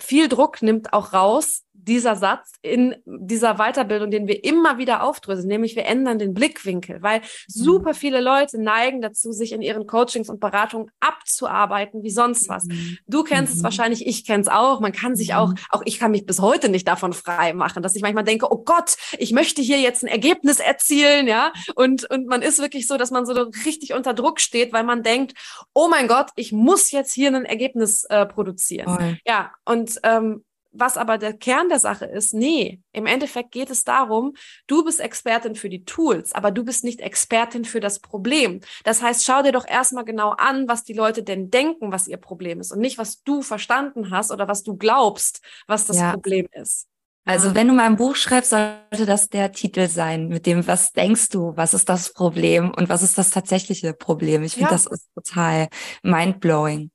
viel Druck nimmt auch raus, dieser Satz in dieser Weiterbildung, den wir immer wieder aufdröseln, nämlich wir ändern den Blickwinkel, weil mhm. super viele Leute neigen dazu, sich in ihren Coachings und Beratungen abzuarbeiten wie sonst was. Mhm. Du kennst mhm. es wahrscheinlich, ich kenne es auch. Man kann sich auch, auch ich kann mich bis heute nicht davon frei machen, dass ich manchmal denke, oh Gott, ich möchte hier jetzt ein Ergebnis erzielen, ja. Und, und man ist wirklich so, dass man so richtig unter Druck steht, weil man denkt, oh mein Gott, ich muss jetzt hier ein Ergebnis äh, produzieren. Voll. Ja, und ähm, was aber der Kern der Sache ist, nee, im Endeffekt geht es darum, du bist Expertin für die Tools, aber du bist nicht Expertin für das Problem. Das heißt, schau dir doch erstmal genau an, was die Leute denn denken, was ihr Problem ist und nicht, was du verstanden hast oder was du glaubst, was das ja. Problem ist. Also wenn du mal ein Buch schreibst, sollte das der Titel sein, mit dem, was denkst du, was ist das Problem und was ist das tatsächliche Problem? Ich finde, ja. das ist total mindblowing.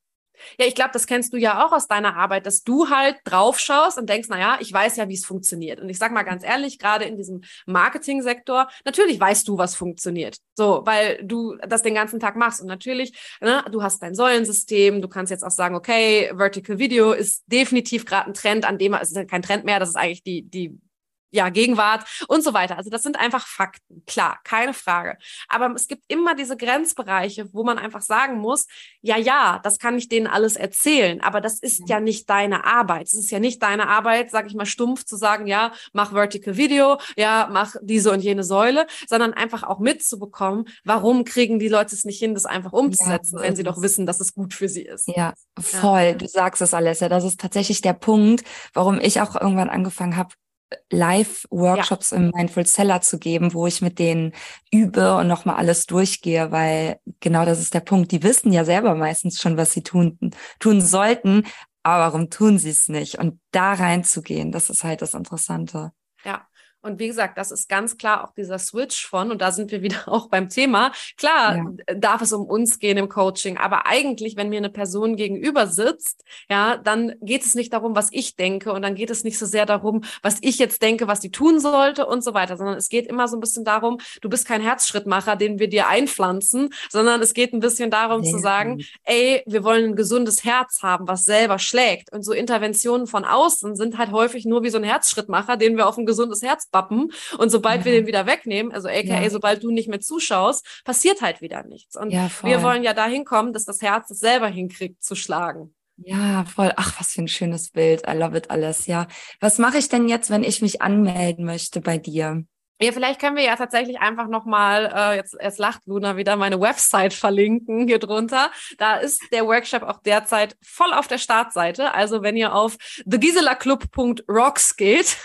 Ja, ich glaube, das kennst du ja auch aus deiner Arbeit, dass du halt drauf schaust und denkst, na ja, ich weiß ja, wie es funktioniert. Und ich sag mal ganz ehrlich, gerade in diesem Marketingsektor, natürlich weißt du, was funktioniert. So, weil du das den ganzen Tag machst. Und natürlich, ne, du hast dein Säulensystem, du kannst jetzt auch sagen, okay, Vertical Video ist definitiv gerade ein Trend, an dem es ist kein Trend mehr, das ist eigentlich die, die ja, Gegenwart und so weiter. Also das sind einfach Fakten, klar, keine Frage. Aber es gibt immer diese Grenzbereiche, wo man einfach sagen muss, ja, ja, das kann ich denen alles erzählen, aber das ist ja nicht deine Arbeit. Es ist ja nicht deine Arbeit, sage ich mal stumpf zu sagen, ja, mach Vertical Video, ja, mach diese und jene Säule, sondern einfach auch mitzubekommen, warum kriegen die Leute es nicht hin, das einfach umzusetzen, ja, wenn sie doch wissen, dass es gut für sie ist. Ja, voll. Ja. Du sagst es, Alessia. Das ist tatsächlich der Punkt, warum ich auch irgendwann angefangen habe, Live-Workshops ja. im Mindful Seller zu geben, wo ich mit denen übe und nochmal alles durchgehe, weil genau das ist der Punkt. Die wissen ja selber meistens schon, was sie tun, tun sollten, aber warum tun sie es nicht? Und da reinzugehen, das ist halt das Interessante. Ja, und wie gesagt, das ist ganz klar auch dieser Switch von, und da sind wir (laughs) wieder auch beim Thema. Klar, ja. darf es um uns gehen im Coaching, aber eigentlich, wenn mir eine Person gegenüber sitzt, ja, dann geht es nicht darum, was ich denke und dann geht es nicht so sehr darum, was ich jetzt denke, was die tun sollte und so weiter, sondern es geht immer so ein bisschen darum, du bist kein Herzschrittmacher, den wir dir einpflanzen, sondern es geht ein bisschen darum ja. zu sagen, ey, wir wollen ein gesundes Herz haben, was selber schlägt. Und so Interventionen von außen sind halt häufig nur wie so ein Herzschrittmacher, den wir auf ein gesundes Herz Wappen. Und sobald ja. wir den wieder wegnehmen, also aka ja. sobald du nicht mehr zuschaust, passiert halt wieder nichts. Und ja, wir wollen ja dahin kommen, dass das Herz es selber hinkriegt zu schlagen. Ja, voll. Ach, was für ein schönes Bild. I love it alles. Ja. Was mache ich denn jetzt, wenn ich mich anmelden möchte bei dir? Ja, vielleicht können wir ja tatsächlich einfach nochmal, äh, jetzt, jetzt lacht Luna wieder, meine Website verlinken hier drunter. Da ist der Workshop auch derzeit voll auf der Startseite. Also wenn ihr auf thegiselaclub.rocks geht,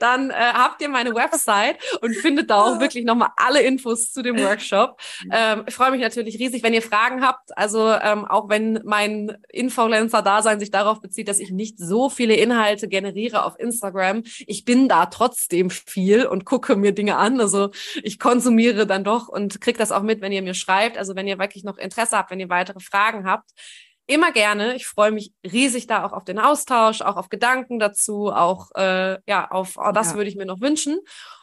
dann äh, habt ihr meine Website und findet da auch wirklich nochmal alle Infos zu dem Workshop. Ähm, ich freue mich natürlich riesig, wenn ihr Fragen habt. Also ähm, auch wenn mein Influencer-Dasein sich darauf bezieht, dass ich nicht so viele Inhalte generiere auf Instagram. Ich bin da trotzdem viel und gucke mir Dinge an. Also ich konsumiere dann doch und kriege das auch mit, wenn ihr mir schreibt. Also wenn ihr wirklich noch Interesse habt, wenn ihr weitere Fragen habt, immer gerne. Ich freue mich riesig da auch auf den Austausch, auch auf Gedanken dazu, auch äh, ja, auf oh, das ja. würde ich mir noch wünschen.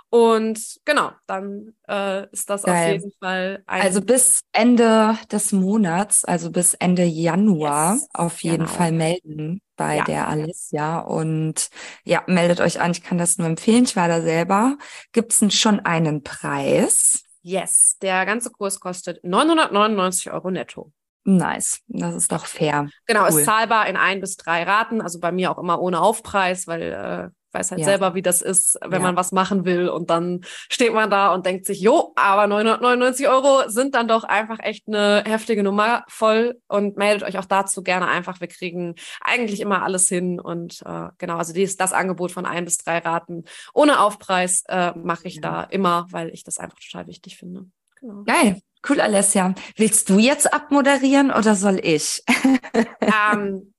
Und genau, dann äh, ist das Geil. auf jeden Fall ein Also bis Ende des Monats, also bis Ende Januar yes, auf jeden genau. Fall melden bei ja. der Alicia. Und ja, meldet euch an. Ich kann das nur empfehlen. Ich war da selber. Gibt es schon einen Preis? Yes, der ganze Kurs kostet 999 Euro netto. Nice, das ist doch fair. Genau, cool. ist zahlbar in ein bis drei Raten, also bei mir auch immer ohne Aufpreis, weil äh, weiß halt ja. selber, wie das ist, wenn ja. man was machen will und dann steht man da und denkt sich, jo, aber 999 Euro sind dann doch einfach echt eine heftige Nummer voll und meldet euch auch dazu gerne einfach. Wir kriegen eigentlich immer alles hin und äh, genau, also dies, das Angebot von ein bis drei Raten ohne Aufpreis äh, mache ich ja. da immer, weil ich das einfach total wichtig finde. Genau. Geil. Cool, Alessia. Willst du jetzt abmoderieren oder soll ich? (laughs) ähm,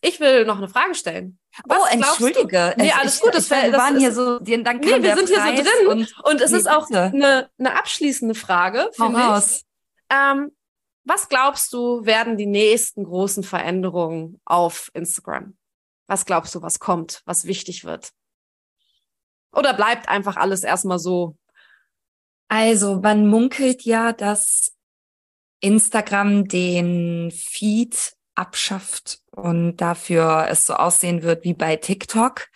ich will noch eine Frage stellen. Was oh, entschuldige. Nee, alles gut. Das, wir waren hier so, dann kam nee, wir sind hier so drin. Und, und es nee, ist auch eine, eine abschließende Frage, finde ich. Ähm, was glaubst du, werden die nächsten großen Veränderungen auf Instagram? Was glaubst du, was kommt, was wichtig wird? Oder bleibt einfach alles erstmal so, also man munkelt ja, dass Instagram den Feed abschafft und dafür es so aussehen wird wie bei TikTok.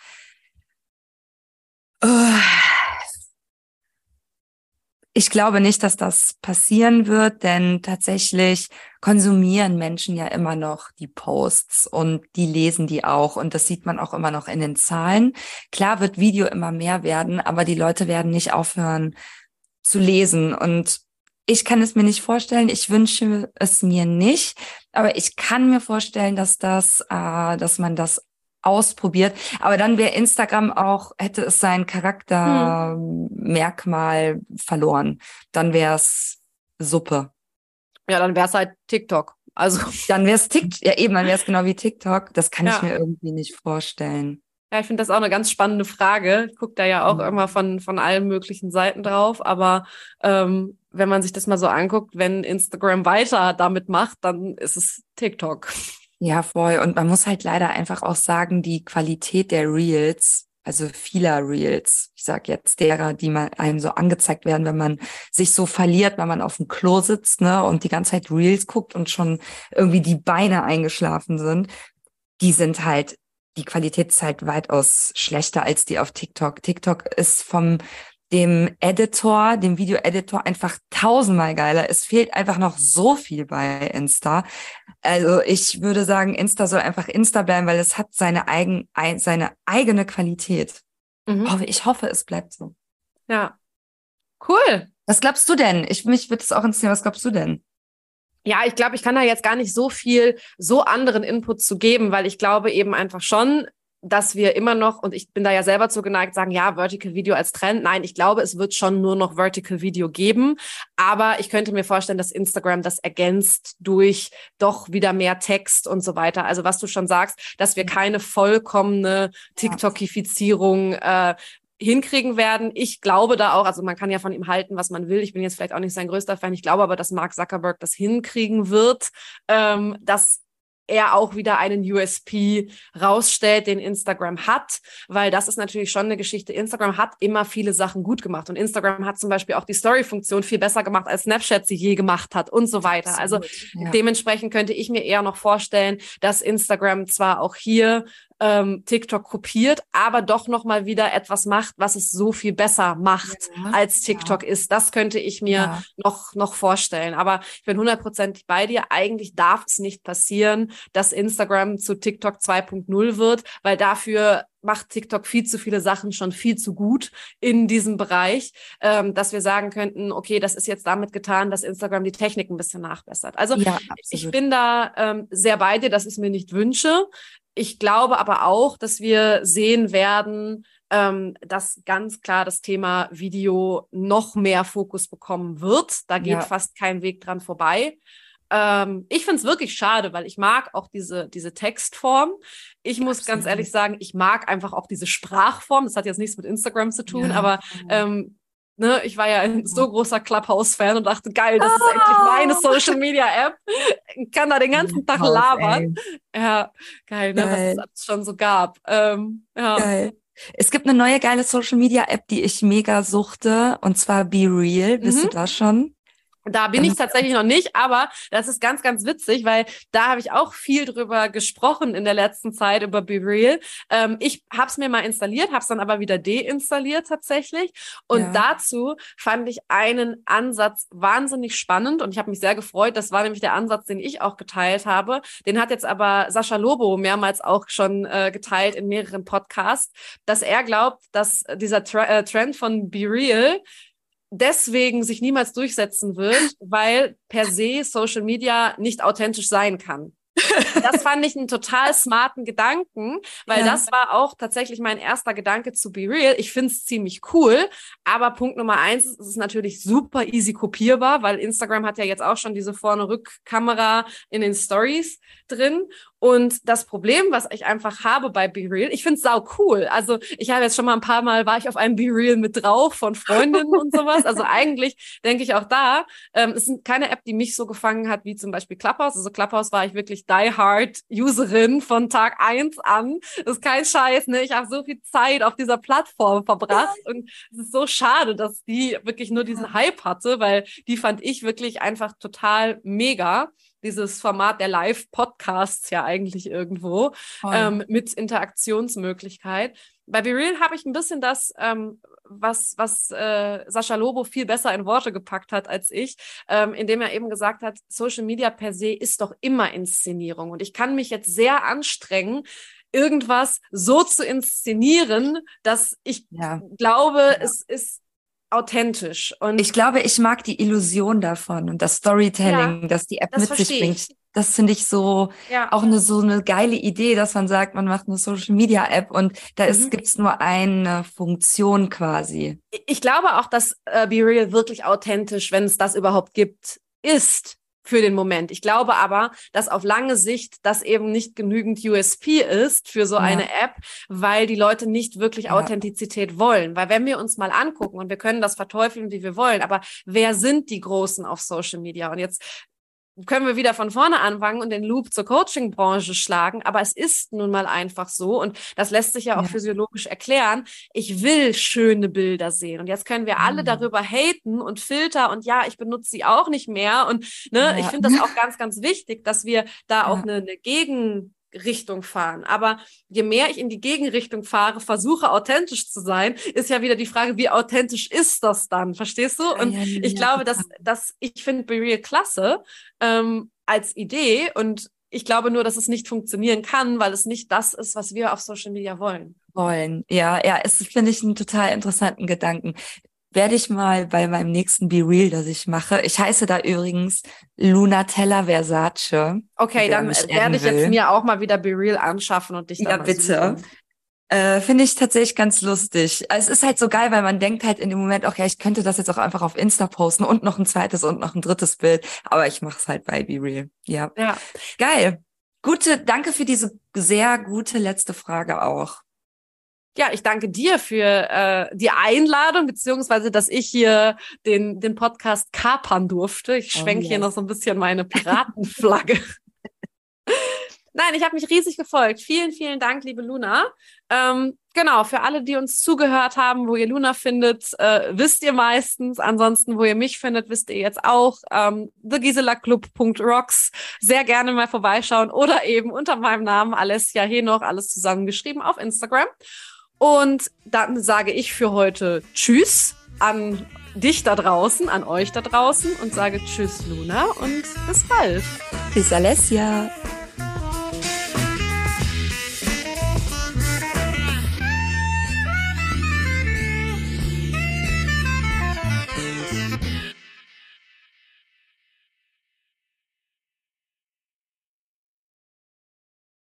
Ich glaube nicht, dass das passieren wird, denn tatsächlich konsumieren Menschen ja immer noch die Posts und die lesen die auch und das sieht man auch immer noch in den Zahlen. Klar wird Video immer mehr werden, aber die Leute werden nicht aufhören, zu lesen. Und ich kann es mir nicht vorstellen. Ich wünsche es mir nicht. Aber ich kann mir vorstellen, dass das, äh, dass man das ausprobiert. Aber dann wäre Instagram auch, hätte es sein Charaktermerkmal hm. verloren. Dann wäre es Suppe. Ja, dann wäre es halt TikTok. Also. Dann wäre es TikTok, ja eben, dann wäre es genau wie TikTok. Das kann ja. ich mir irgendwie nicht vorstellen. Ja, ich finde das auch eine ganz spannende Frage. Ich gucke da ja auch mhm. immer von, von allen möglichen Seiten drauf. Aber ähm, wenn man sich das mal so anguckt, wenn Instagram weiter damit macht, dann ist es TikTok. Ja, voll. Und man muss halt leider einfach auch sagen, die Qualität der Reels, also vieler Reels, ich sag jetzt derer, die man einem so angezeigt werden, wenn man sich so verliert, wenn man auf dem Klo sitzt, ne, und die ganze Zeit Reels guckt und schon irgendwie die Beine eingeschlafen sind, die sind halt die Qualität ist halt weitaus schlechter als die auf TikTok. TikTok ist vom dem Editor, dem Video-Editor einfach tausendmal geiler. Es fehlt einfach noch so viel bei Insta. Also ich würde sagen, Insta soll einfach Insta bleiben, weil es hat seine, eigen, seine eigene Qualität. Mhm. Ich hoffe, es bleibt so. Ja. Cool. Was glaubst du denn? Ich, mich würde es auch interessieren, was glaubst du denn? Ja, ich glaube, ich kann da jetzt gar nicht so viel, so anderen Input zu geben, weil ich glaube eben einfach schon, dass wir immer noch, und ich bin da ja selber zu geneigt, sagen, ja, Vertical Video als Trend. Nein, ich glaube, es wird schon nur noch Vertical Video geben. Aber ich könnte mir vorstellen, dass Instagram das ergänzt durch doch wieder mehr Text und so weiter. Also was du schon sagst, dass wir keine vollkommene TikTokifizierung äh, hinkriegen werden. Ich glaube da auch, also man kann ja von ihm halten, was man will. Ich bin jetzt vielleicht auch nicht sein größter Fan. Ich glaube aber, dass Mark Zuckerberg das hinkriegen wird, ähm, dass er auch wieder einen USP rausstellt, den Instagram hat, weil das ist natürlich schon eine Geschichte. Instagram hat immer viele Sachen gut gemacht und Instagram hat zum Beispiel auch die Story-Funktion viel besser gemacht, als Snapchat sie je gemacht hat und so weiter. Absolut, also ja. dementsprechend könnte ich mir eher noch vorstellen, dass Instagram zwar auch hier ähm, TikTok kopiert, aber doch noch mal wieder etwas macht, was es so viel besser macht, ja, als TikTok ja. ist. Das könnte ich mir ja. noch, noch vorstellen. Aber ich bin hundertprozentig bei dir. Eigentlich darf es nicht passieren, dass Instagram zu TikTok 2.0 wird, weil dafür macht TikTok viel zu viele Sachen schon viel zu gut in diesem Bereich, ähm, dass wir sagen könnten, okay, das ist jetzt damit getan, dass Instagram die Technik ein bisschen nachbessert. Also ja, ich bin da ähm, sehr bei dir, dass ich es mir nicht wünsche. Ich glaube aber auch, dass wir sehen werden, ähm, dass ganz klar das Thema Video noch mehr Fokus bekommen wird. Da geht ja. fast kein Weg dran vorbei. Ähm, ich finde es wirklich schade, weil ich mag auch diese, diese Textform. Ich muss Absolut. ganz ehrlich sagen, ich mag einfach auch diese Sprachform. Das hat jetzt nichts mit Instagram zu tun, ja. aber ähm, ne, ich war ja ein so großer Clubhouse-Fan und dachte, geil, das oh. ist endlich meine ah. Social-Media-App. Kann da den ganzen Tag labern. Ja, geil, ne, geil. was es schon so gab. Ähm, ja. Geil. Es gibt eine neue geile Social Media App, die ich mega suchte, und zwar Be Real. Bist mhm. du da schon? Da bin ich tatsächlich noch nicht, aber das ist ganz, ganz witzig, weil da habe ich auch viel drüber gesprochen in der letzten Zeit über Be Real. Ähm, ich habe es mir mal installiert, habe es dann aber wieder deinstalliert tatsächlich. Und ja. dazu fand ich einen Ansatz wahnsinnig spannend und ich habe mich sehr gefreut. Das war nämlich der Ansatz, den ich auch geteilt habe. Den hat jetzt aber Sascha Lobo mehrmals auch schon äh, geteilt in mehreren Podcasts, dass er glaubt, dass dieser Tra äh, Trend von Be Real deswegen sich niemals durchsetzen wird, (laughs) weil per se Social Media nicht authentisch sein kann. das fand ich einen total smarten Gedanken, weil ja. das war auch tatsächlich mein erster Gedanke zu Be Real. Ich finde es ziemlich cool, aber Punkt Nummer eins ist, es ist natürlich super easy kopierbar, weil Instagram hat ja jetzt auch schon diese Vorne-Rück-Kamera in den Stories drin und das Problem, was ich einfach habe bei Be Real, ich finde es sau cool. Also ich habe jetzt schon mal ein paar Mal, war ich auf einem Be Real mit drauf von Freundinnen und sowas. Also eigentlich denke ich auch da, ähm, es ist keine App, die mich so gefangen hat wie zum Beispiel Clubhouse. Also Clubhouse war ich wirklich die Hard Userin von Tag eins an. Das ist kein Scheiß, ne? Ich habe so viel Zeit auf dieser Plattform verbracht und es ist so schade, dass die wirklich nur diesen Hype hatte, weil die fand ich wirklich einfach total mega dieses Format der Live-Podcasts ja eigentlich irgendwo ähm, mit Interaktionsmöglichkeit. Bei Be Real habe ich ein bisschen das, ähm, was, was äh, Sascha Lobo viel besser in Worte gepackt hat als ich, ähm, indem er eben gesagt hat, Social Media per se ist doch immer Inszenierung. Und ich kann mich jetzt sehr anstrengen, irgendwas so zu inszenieren, dass ich ja. glaube, ja. es ist authentisch. Und ich glaube, ich mag die Illusion davon und das Storytelling, ja, das die App das mit sich bringt. Ich. Das finde ich so ja. auch eine so eine geile Idee, dass man sagt, man macht eine Social Media App und da mhm. gibt es nur eine Funktion quasi. Ich glaube auch, dass äh, Be Real wirklich authentisch, wenn es das überhaupt gibt, ist für den Moment. Ich glaube aber, dass auf lange Sicht das eben nicht genügend USP ist für so ja. eine App, weil die Leute nicht wirklich ja. Authentizität wollen. Weil wenn wir uns mal angucken und wir können das verteufeln, wie wir wollen, aber wer sind die Großen auf Social Media? Und jetzt können wir wieder von vorne anfangen und den Loop zur Coaching-Branche schlagen. Aber es ist nun mal einfach so und das lässt sich ja auch ja. physiologisch erklären. Ich will schöne Bilder sehen und jetzt können wir alle mhm. darüber haten und Filter und ja, ich benutze sie auch nicht mehr und ne, ja. ich finde das auch ganz, ganz wichtig, dass wir da ja. auch eine, eine Gegen Richtung fahren. Aber je mehr ich in die Gegenrichtung fahre, versuche authentisch zu sein, ist ja wieder die Frage, wie authentisch ist das dann? Verstehst du? Und ja, ja, ich glaube, dass, dass ich finde Be Real klasse ähm, als Idee und ich glaube nur, dass es nicht funktionieren kann, weil es nicht das ist, was wir auf Social Media wollen. Wollen, ja, ja, es finde ich einen total interessanten Gedanken werde ich mal bei meinem nächsten Be Real, das ich mache. Ich heiße da übrigens Lunatella Versace. Okay, dann werde ich jetzt mir auch mal wieder Be Real anschaffen und dich Ja, bitte. Äh, Finde ich tatsächlich ganz lustig. Es ist halt so geil, weil man denkt halt in dem Moment, okay, ich könnte das jetzt auch einfach auf Insta posten und noch ein zweites und noch ein drittes Bild. Aber ich mache es halt bei Be Real. Ja. ja. Geil. Gute, danke für diese sehr gute letzte Frage auch ja, ich danke dir für äh, die Einladung, beziehungsweise, dass ich hier den, den Podcast kapern durfte. Ich schwenke oh, yes. hier noch so ein bisschen meine Piratenflagge. (laughs) Nein, ich habe mich riesig gefolgt. Vielen, vielen Dank, liebe Luna. Ähm, genau, für alle, die uns zugehört haben, wo ihr Luna findet, äh, wisst ihr meistens. Ansonsten, wo ihr mich findet, wisst ihr jetzt auch. Ähm, thegiselaclub.rocks. Sehr gerne mal vorbeischauen oder eben unter meinem Namen Alessia Henoch, alles zusammengeschrieben auf Instagram. Und dann sage ich für heute Tschüss an dich da draußen, an euch da draußen und sage Tschüss, Luna, und bis bald. Bis Alessia.